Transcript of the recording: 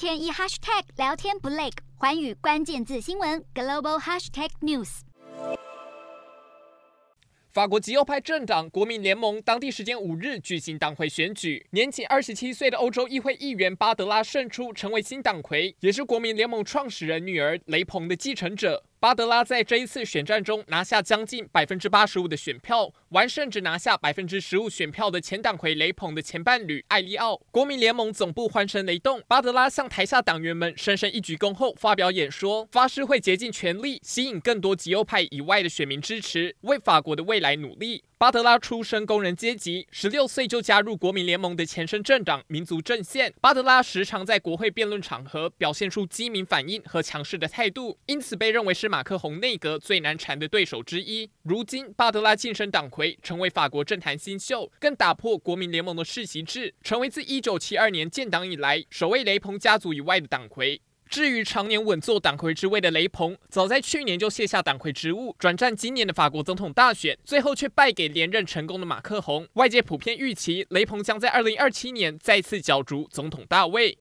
天一 hashtag 聊天不累，环宇关键字新闻 global hashtag news。法国极右派政党国民联盟当地时间五日举行党会选举，年仅二十七岁的欧洲议会议员巴德拉胜出，成为新党魁，也是国民联盟创始人女儿雷朋的继承者。巴德拉在这一次选战中拿下将近百分之八十五的选票，完胜只拿下百分之十五选票的前党魁雷鹏的前伴侣艾利奥。国民联盟总部欢声雷动，巴德拉向台下党员们深深一鞠躬后发表演说，发誓会竭尽全力吸引更多极右派以外的选民支持，为法国的未来努力。巴德拉出身工人阶级，十六岁就加入国民联盟的前身政党民族阵线。巴德拉时常在国会辩论场合表现出机敏反应和强势的态度，因此被认为是马克宏内阁最难缠的对手之一。如今，巴德拉晋升党魁，成为法国政坛新秀，更打破国民联盟的世袭制，成为自一九七二年建党以来首位雷朋家族以外的党魁。至于常年稳坐党魁之位的雷鹏，早在去年就卸下党魁职务，转战今年的法国总统大选，最后却败给连任成功的马克宏。外界普遍预期，雷鹏将在二零二七年再次角逐总统大位。